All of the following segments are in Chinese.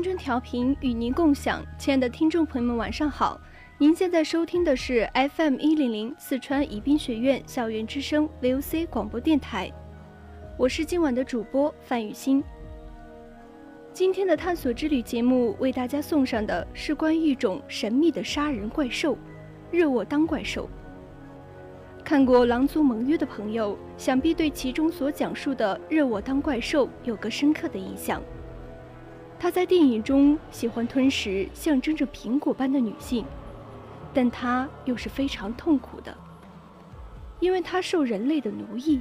青春调频与您共享，亲爱的听众朋友们，晚上好！您现在收听的是 FM 一零零四川宜宾学院校园之声 VOC 广播电台，我是今晚的主播范雨欣。今天的探索之旅节目为大家送上的是关于一种神秘的杀人怪兽——热沃当怪兽。看过《狼族盟约》的朋友，想必对其中所讲述的热沃当怪兽有个深刻的印象。他在电影中喜欢吞食象征着苹果般的女性，但他又是非常痛苦的，因为他受人类的奴役。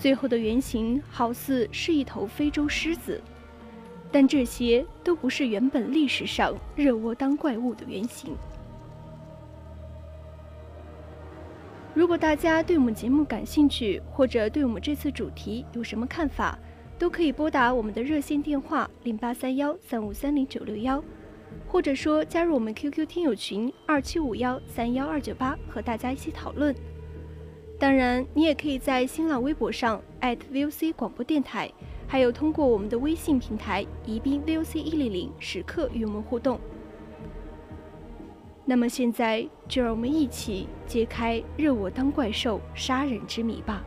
最后的原型好似是一头非洲狮子，但这些都不是原本历史上热窝当怪物的原型。如果大家对我们节目感兴趣，或者对我们这次主题有什么看法？都可以拨打我们的热线电话零八三幺三五三零九六幺，或者说加入我们 QQ 听友群二七五幺三幺二九八，和大家一起讨论。当然，你也可以在新浪微博上 @VOC 广播电台，还有通过我们的微信平台宜宾 VOC 一零零时刻与我们互动。那么现在，就让我们一起揭开热我当怪兽杀人之谜吧。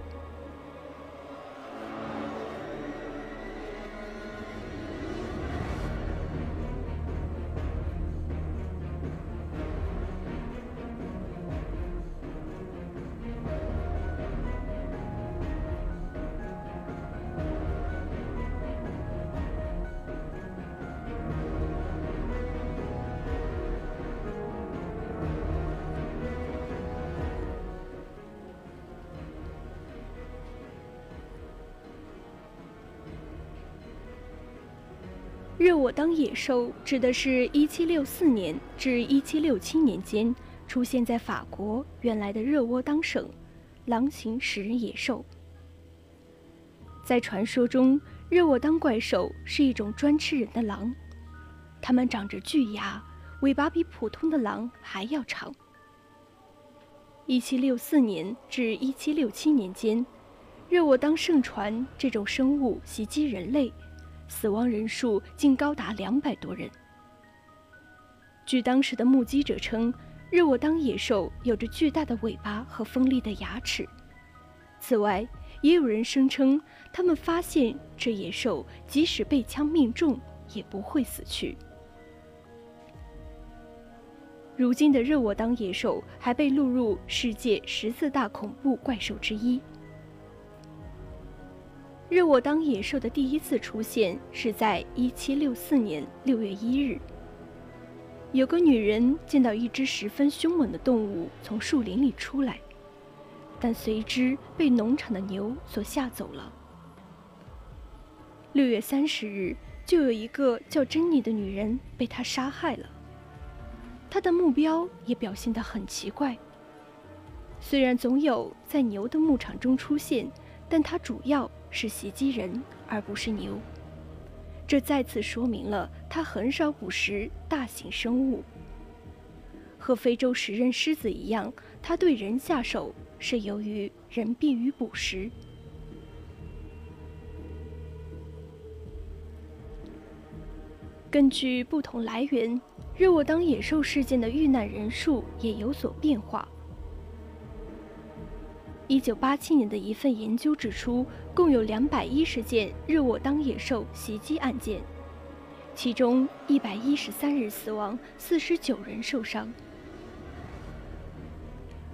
热我当野兽指的是1764年至1767年间出现在法国原来的热窝当省狼形食人野兽。在传说中，热沃当怪兽是一种专吃人的狼，它们长着巨牙，尾巴比普通的狼还要长。1764年至1767年间，热沃当盛传这种生物袭击人类。死亡人数竟高达两百多人。据当时的目击者称，热沃当野兽有着巨大的尾巴和锋利的牙齿。此外，也有人声称，他们发现这野兽即使被枪命中，也不会死去。如今的热沃当野兽还被录入世界十四大恐怖怪兽之一。热沃当野兽的第一次出现是在1764年6月1日。有个女人见到一只十分凶猛的动物从树林里出来，但随之被农场的牛所吓走了。6月30日，就有一个叫珍妮的女人被他杀害了。他的目标也表现得很奇怪。虽然总有在牛的牧场中出现，但他主要。是袭击人，而不是牛。这再次说明了它很少捕食大型生物。和非洲食人狮子一样，它对人下手是由于人便于捕食。根据不同来源，热沃当野兽事件的遇难人数也有所变化。一九八七年的一份研究指出，共有两百一十件热沃当野兽袭击案件，其中一百一十三人死亡，四十九人受伤。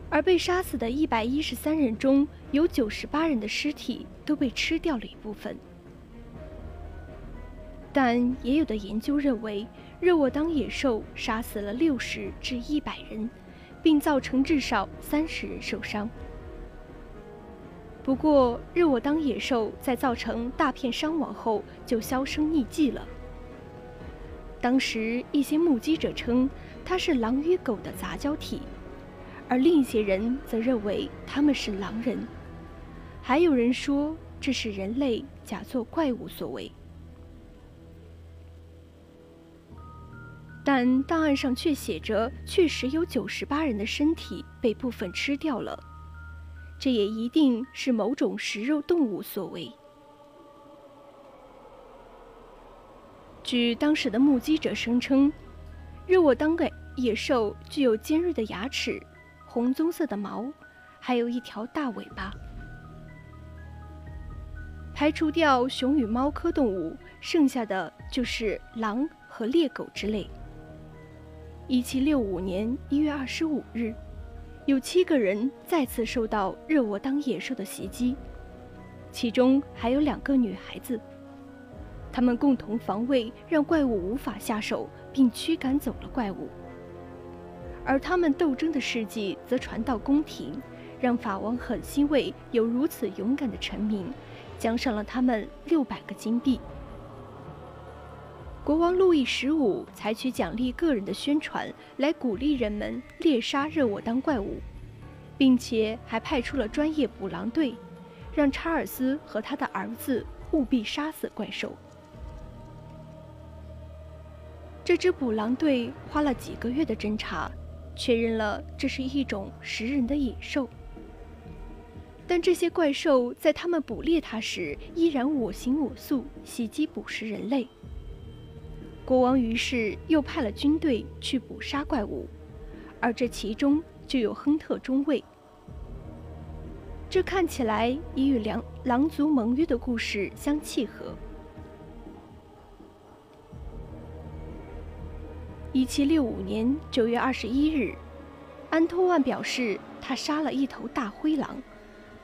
而被杀死的一百一十三人中有九十八人的尸体都被吃掉了一部分。但也有的研究认为，热沃当野兽杀死了六十至一百人，并造成至少三十人受伤。不过，日我当野兽在造成大片伤亡后就销声匿迹了。当时一些目击者称，它是狼与狗的杂交体，而另一些人则认为他们是狼人，还有人说这是人类假作怪物所为。但档案上却写着，确实有九十八人的身体被部分吃掉了。这也一定是某种食肉动物所为。据当时的目击者声称，热沃当的野兽具有尖锐的牙齿、红棕色的毛，还有一条大尾巴。排除掉熊与猫科动物，剩下的就是狼和猎狗之类。一七六五年一月二十五日。有七个人再次受到热沃当野兽的袭击，其中还有两个女孩子。他们共同防卫，让怪物无法下手，并驱赶走了怪物。而他们斗争的事迹则传到宫廷，让法王很欣慰，有如此勇敢的臣民，奖赏了他们六百个金币。国王路易十五采取奖励个人的宣传来鼓励人们猎杀热沃当怪物，并且还派出了专业捕狼队，让查尔斯和他的儿子务必杀死怪兽。这支捕狼队花了几个月的侦查，确认了这是一种食人的野兽。但这些怪兽在他们捕猎它时，依然我行我素，袭击捕食人类。国王于是又派了军队去捕杀怪物，而这其中就有亨特中尉。这看起来已与狼狼族盟约的故事相契合。一七六五年九月二十一日，安托万表示他杀了一头大灰狼，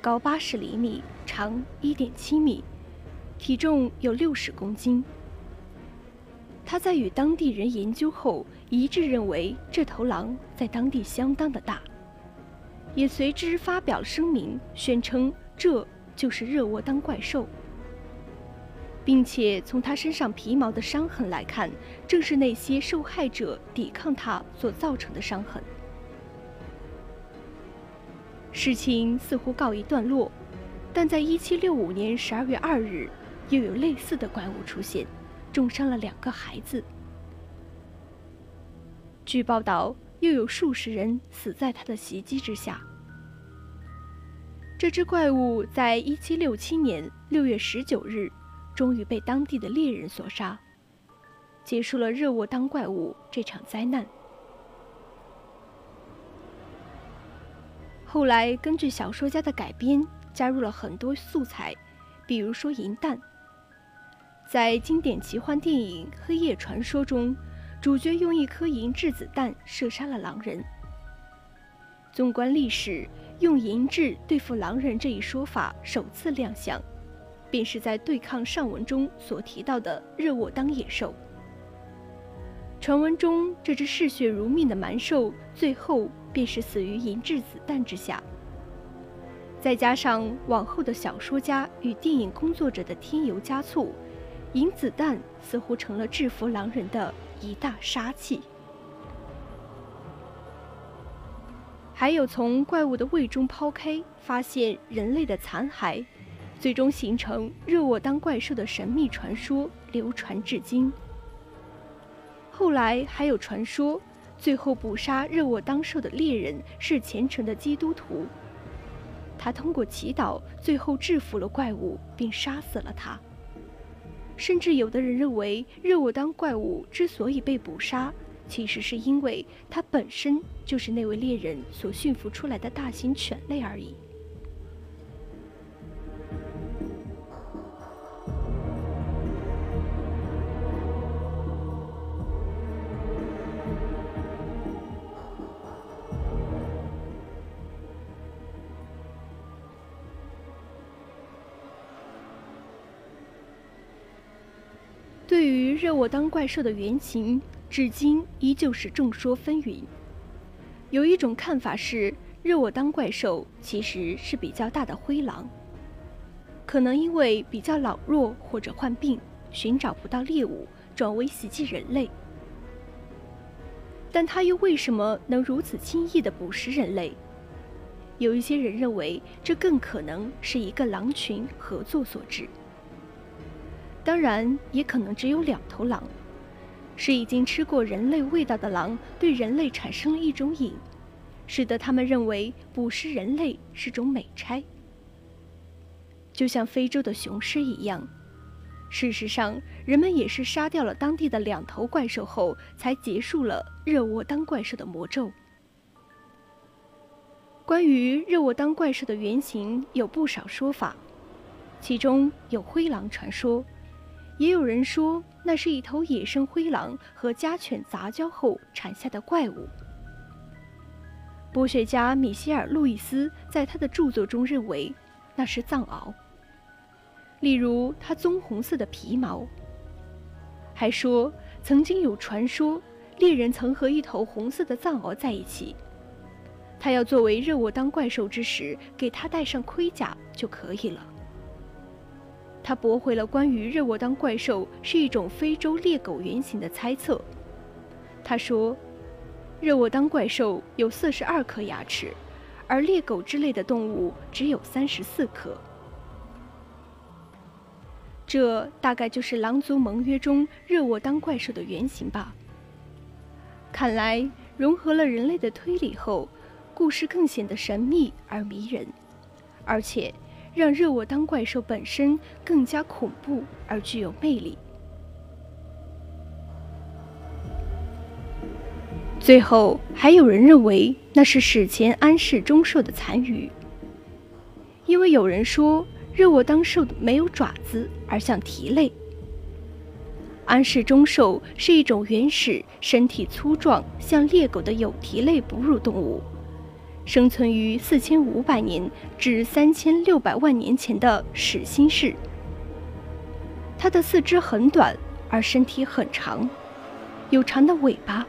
高八十厘米，长一点七米，体重有六十公斤。他在与当地人研究后，一致认为这头狼在当地相当的大，也随之发表了声明，宣称这就是热沃当怪兽，并且从他身上皮毛的伤痕来看，正是那些受害者抵抗他所造成的伤痕。事情似乎告一段落，但在1765年12月2日，又有类似的怪物出现。重伤了两个孩子。据报道，又有数十人死在他的袭击之下。这只怪物在1767年6月19日，终于被当地的猎人所杀，结束了热沃当怪物这场灾难。后来，根据小说家的改编，加入了很多素材，比如说银弹。在经典奇幻电影《黑夜传说》中，主角用一颗银质子弹射杀了狼人。纵观历史，用银质对付狼人这一说法首次亮相，便是在对抗上文中所提到的热沃当野兽。传闻中，这只嗜血如命的蛮兽最后便是死于银质子弹之下。再加上往后的小说家与电影工作者的添油加醋。银子弹似乎成了制服狼人的一大杀器。还有从怪物的胃中剖开，发现人类的残骸，最终形成热沃当怪兽的神秘传说流传至今。后来还有传说，最后捕杀热沃当兽的猎人是虔诚的基督徒，他通过祈祷，最后制服了怪物，并杀死了他。甚至有的人认为，热沃当怪物之所以被捕杀，其实是因为它本身就是那位猎人所驯服出来的大型犬类而已。于热沃当怪兽的原型，至今依旧是众说纷纭。有一种看法是，热沃当怪兽其实是比较大的灰狼，可能因为比较老弱或者患病，寻找不到猎物，转为袭击人类。但它又为什么能如此轻易地捕食人类？有一些人认为，这更可能是一个狼群合作所致。当然，也可能只有两头狼，是已经吃过人类味道的狼对人类产生了一种瘾，使得他们认为捕食人类是种美差。就像非洲的雄狮一样，事实上，人们也是杀掉了当地的两头怪兽后，才结束了热沃当怪兽的魔咒。关于热沃当怪兽的原型有不少说法，其中有灰狼传说。也有人说，那是一头野生灰狼和家犬杂交后产下的怪物。博学家米歇尔·路易斯在他的著作中认为，那是藏獒。例如，它棕红色的皮毛。还说，曾经有传说，猎人曾和一头红色的藏獒在一起，他要作为热沃当怪兽之时，给他戴上盔甲就可以了。他驳回了关于热沃当怪兽是一种非洲猎狗原型的猜测。他说，热沃当怪兽有四十二颗牙齿，而猎狗之类的动物只有三十四颗。这大概就是狼族盟约中热沃当怪兽的原型吧。看来融合了人类的推理后，故事更显得神秘而迷人，而且。让热沃当怪兽本身更加恐怖而具有魅力。最后，还有人认为那是史前安氏中兽的残余，因为有人说热沃当兽没有爪子，而像蹄类。安氏中兽是一种原始、身体粗壮、像猎狗的有蹄类哺乳动物。生存于四千五百年至三千六百万年前的始新世。它的四肢很短，而身体很长，有长的尾巴，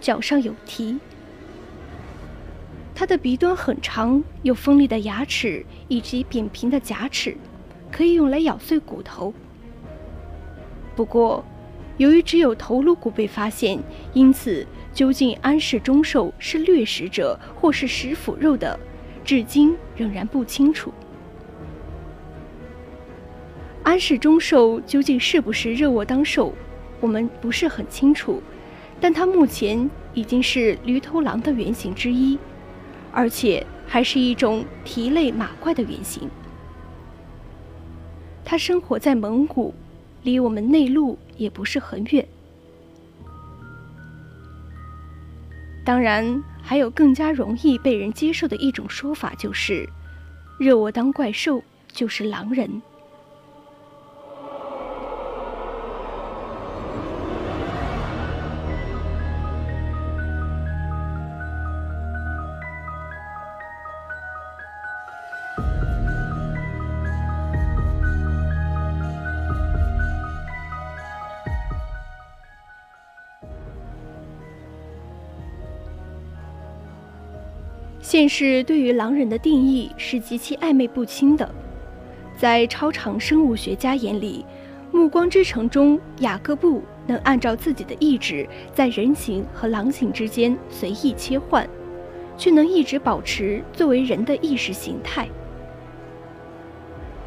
脚上有蹄。它的鼻端很长，有锋利的牙齿以及扁平的甲齿，可以用来咬碎骨头。不过，由于只有头颅骨被发现，因此。究竟安氏中兽是掠食者，或是食腐肉的，至今仍然不清楚。安氏中兽究竟是不是热沃当兽，我们不是很清楚，但它目前已经是驴头狼的原型之一，而且还是一种蹄类马怪的原型。它生活在蒙古，离我们内陆也不是很远。当然，还有更加容易被人接受的一种说法，就是热我当怪兽就是狼人。现世对于狼人的定义是极其暧昧不清的，在超常生物学家眼里，《暮光之城》中雅各布能按照自己的意志在人形和狼形之间随意切换，却能一直保持作为人的意识形态。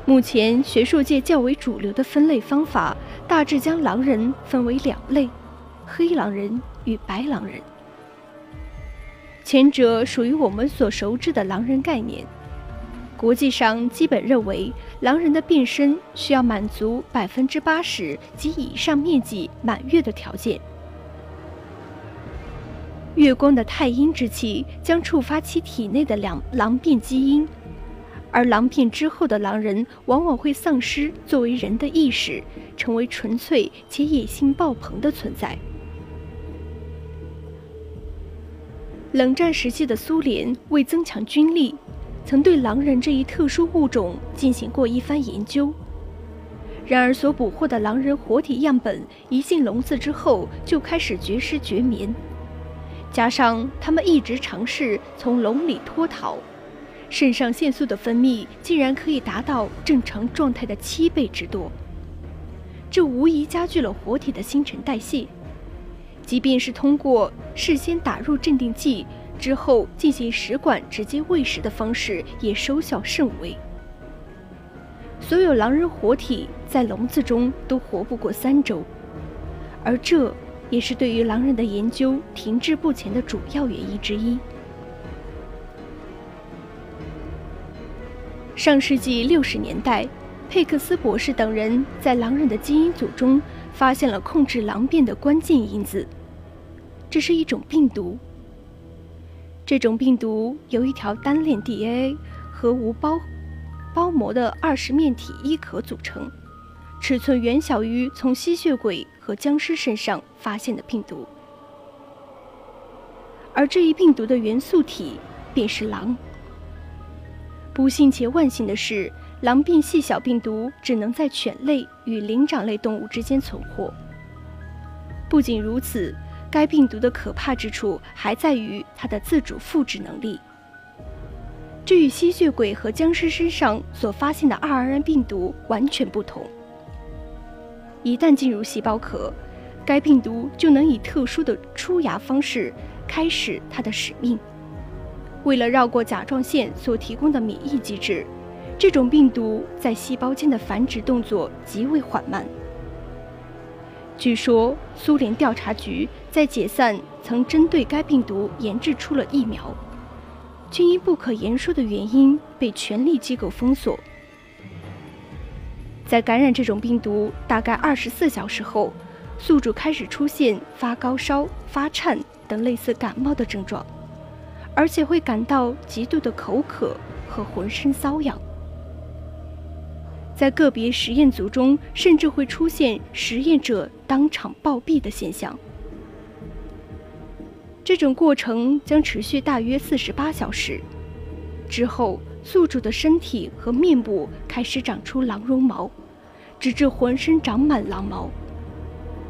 目前学术界较为主流的分类方法，大致将狼人分为两类：黑狼人与白狼人。前者属于我们所熟知的狼人概念，国际上基本认为，狼人的变身需要满足百分之八十及以上面积满月的条件。月光的太阴之气将触发其体内的两狼变基因，而狼变之后的狼人往往会丧失作为人的意识，成为纯粹且野心爆棚的存在。冷战时期的苏联为增强军力，曾对狼人这一特殊物种进行过一番研究。然而，所捕获的狼人活体样本一进笼子之后就开始绝食绝眠，加上他们一直尝试从笼里脱逃，肾上腺素的分泌竟然可以达到正常状态的七倍之多，这无疑加剧了活体的新陈代谢。即便是通过事先打入镇定剂之后进行食管直接喂食的方式，也收效甚微。所有狼人活体在笼子中都活不过三周，而这也是对于狼人的研究停滞不前的主要原因之一。上世纪六十年代，佩克斯博士等人在狼人的基因组中发现了控制狼变的关键因子，这是一种病毒。这种病毒由一条单链 DNA 和无包。包膜的二十面体衣壳组成，尺寸远小于从吸血鬼和僵尸身上发现的病毒，而这一病毒的元素体便是狼。不幸且万幸的是，狼变细小病毒只能在犬类与灵长类动物之间存活。不仅如此，该病毒的可怕之处还在于它的自主复制能力。这与吸血鬼和僵尸身上所发现的 RNA 病毒完全不同。一旦进入细胞壳，该病毒就能以特殊的出芽方式开始它的使命。为了绕过甲状腺所提供的免疫机制，这种病毒在细胞间的繁殖动作极为缓慢。据说，苏联调查局在解散曾针对该病毒研制出了疫苗。却因不可言说的原因被权力机构封锁。在感染这种病毒大概二十四小时后，宿主开始出现发高烧、发颤等类似感冒的症状，而且会感到极度的口渴和浑身瘙痒。在个别实验组中，甚至会出现实验者当场暴毙的现象。这种过程将持续大约四十八小时，之后宿主的身体和面部开始长出狼绒毛，直至浑身长满狼毛，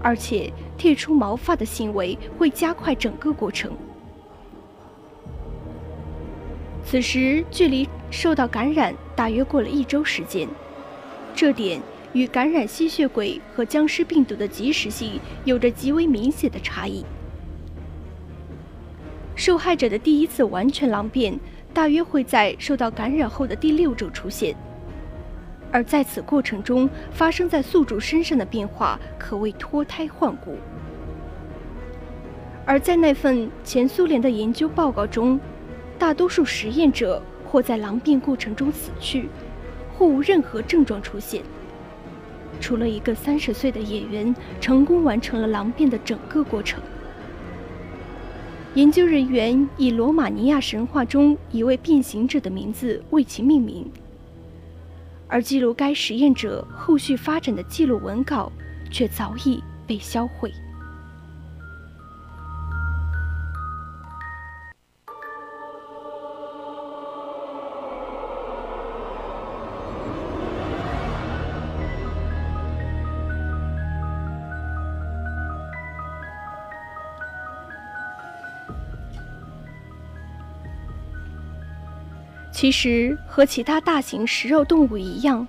而且剃出毛发的行为会加快整个过程。此时距离受到感染大约过了一周时间，这点与感染吸血鬼和僵尸病毒的及时性有着极为明显的差异。受害者的第一次完全狼变大约会在受到感染后的第六周出现，而在此过程中发生在宿主身上的变化可谓脱胎换骨。而在那份前苏联的研究报告中，大多数实验者或在狼变过程中死去，或无任何症状出现，除了一个三十岁的演员成功完成了狼变的整个过程。研究人员以罗马尼亚神话中一位变形者的名字为其命名，而记录该实验者后续发展的记录文稿却早已被销毁。其实和其他大型食肉动物一样，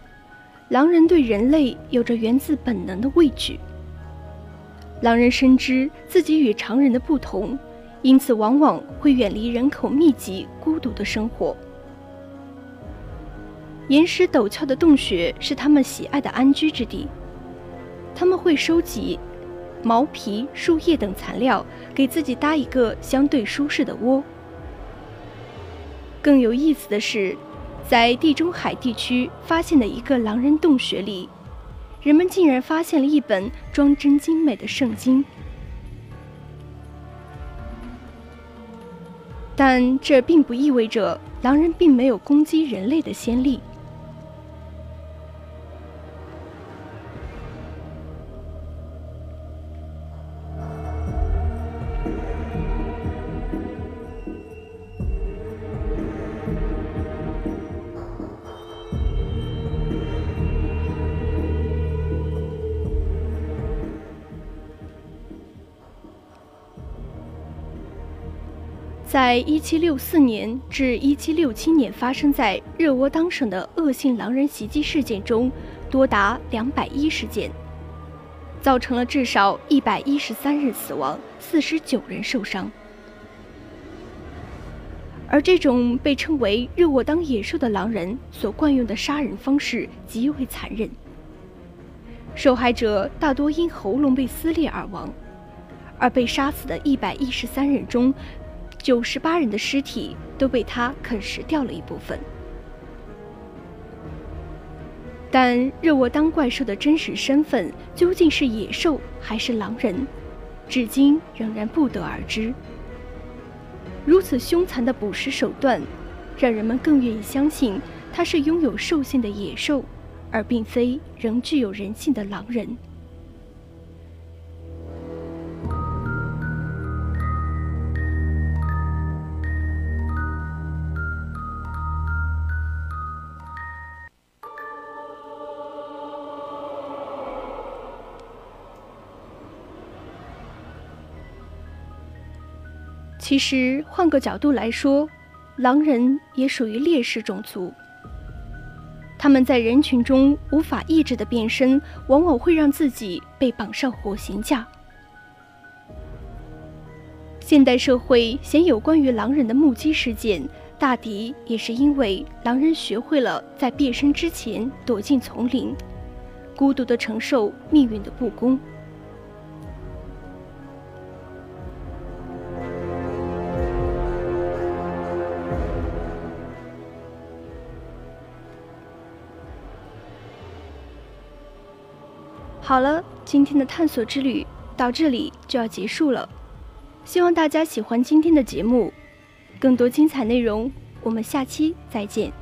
狼人对人类有着源自本能的畏惧。狼人深知自己与常人的不同，因此往往会远离人口密集、孤独的生活。岩石陡峭的洞穴是他们喜爱的安居之地，他们会收集毛皮、树叶等材料，给自己搭一个相对舒适的窝。更有意思的是，在地中海地区发现的一个狼人洞穴里，人们竟然发现了一本装帧精美的圣经。但这并不意味着狼人并没有攻击人类的先例。在1764年至1767年发生在热窝当省的恶性狼人袭击事件中，多达210件，造成了至少113人死亡，49人受伤。而这种被称为“热沃当野兽”的狼人所惯用的杀人方式极为残忍，受害者大多因喉咙被撕裂而亡，而被杀死的113人中，98人的尸体都被他啃食掉了一部分。但热沃当怪兽的真实身份究竟是野兽还是狼人，至今仍然不得而知。如此凶残的捕食手段，让人们更愿意相信它是拥有兽性的野兽，而并非仍具有人性的狼人。其实，换个角度来说，狼人也属于劣势种族。他们在人群中无法抑制的变身，往往会让自己被绑上火刑架。现代社会鲜有关于狼人的目击事件，大抵也是因为狼人学会了在变身之前躲进丛林，孤独的承受命运的不公。好了，今天的探索之旅到这里就要结束了。希望大家喜欢今天的节目，更多精彩内容，我们下期再见。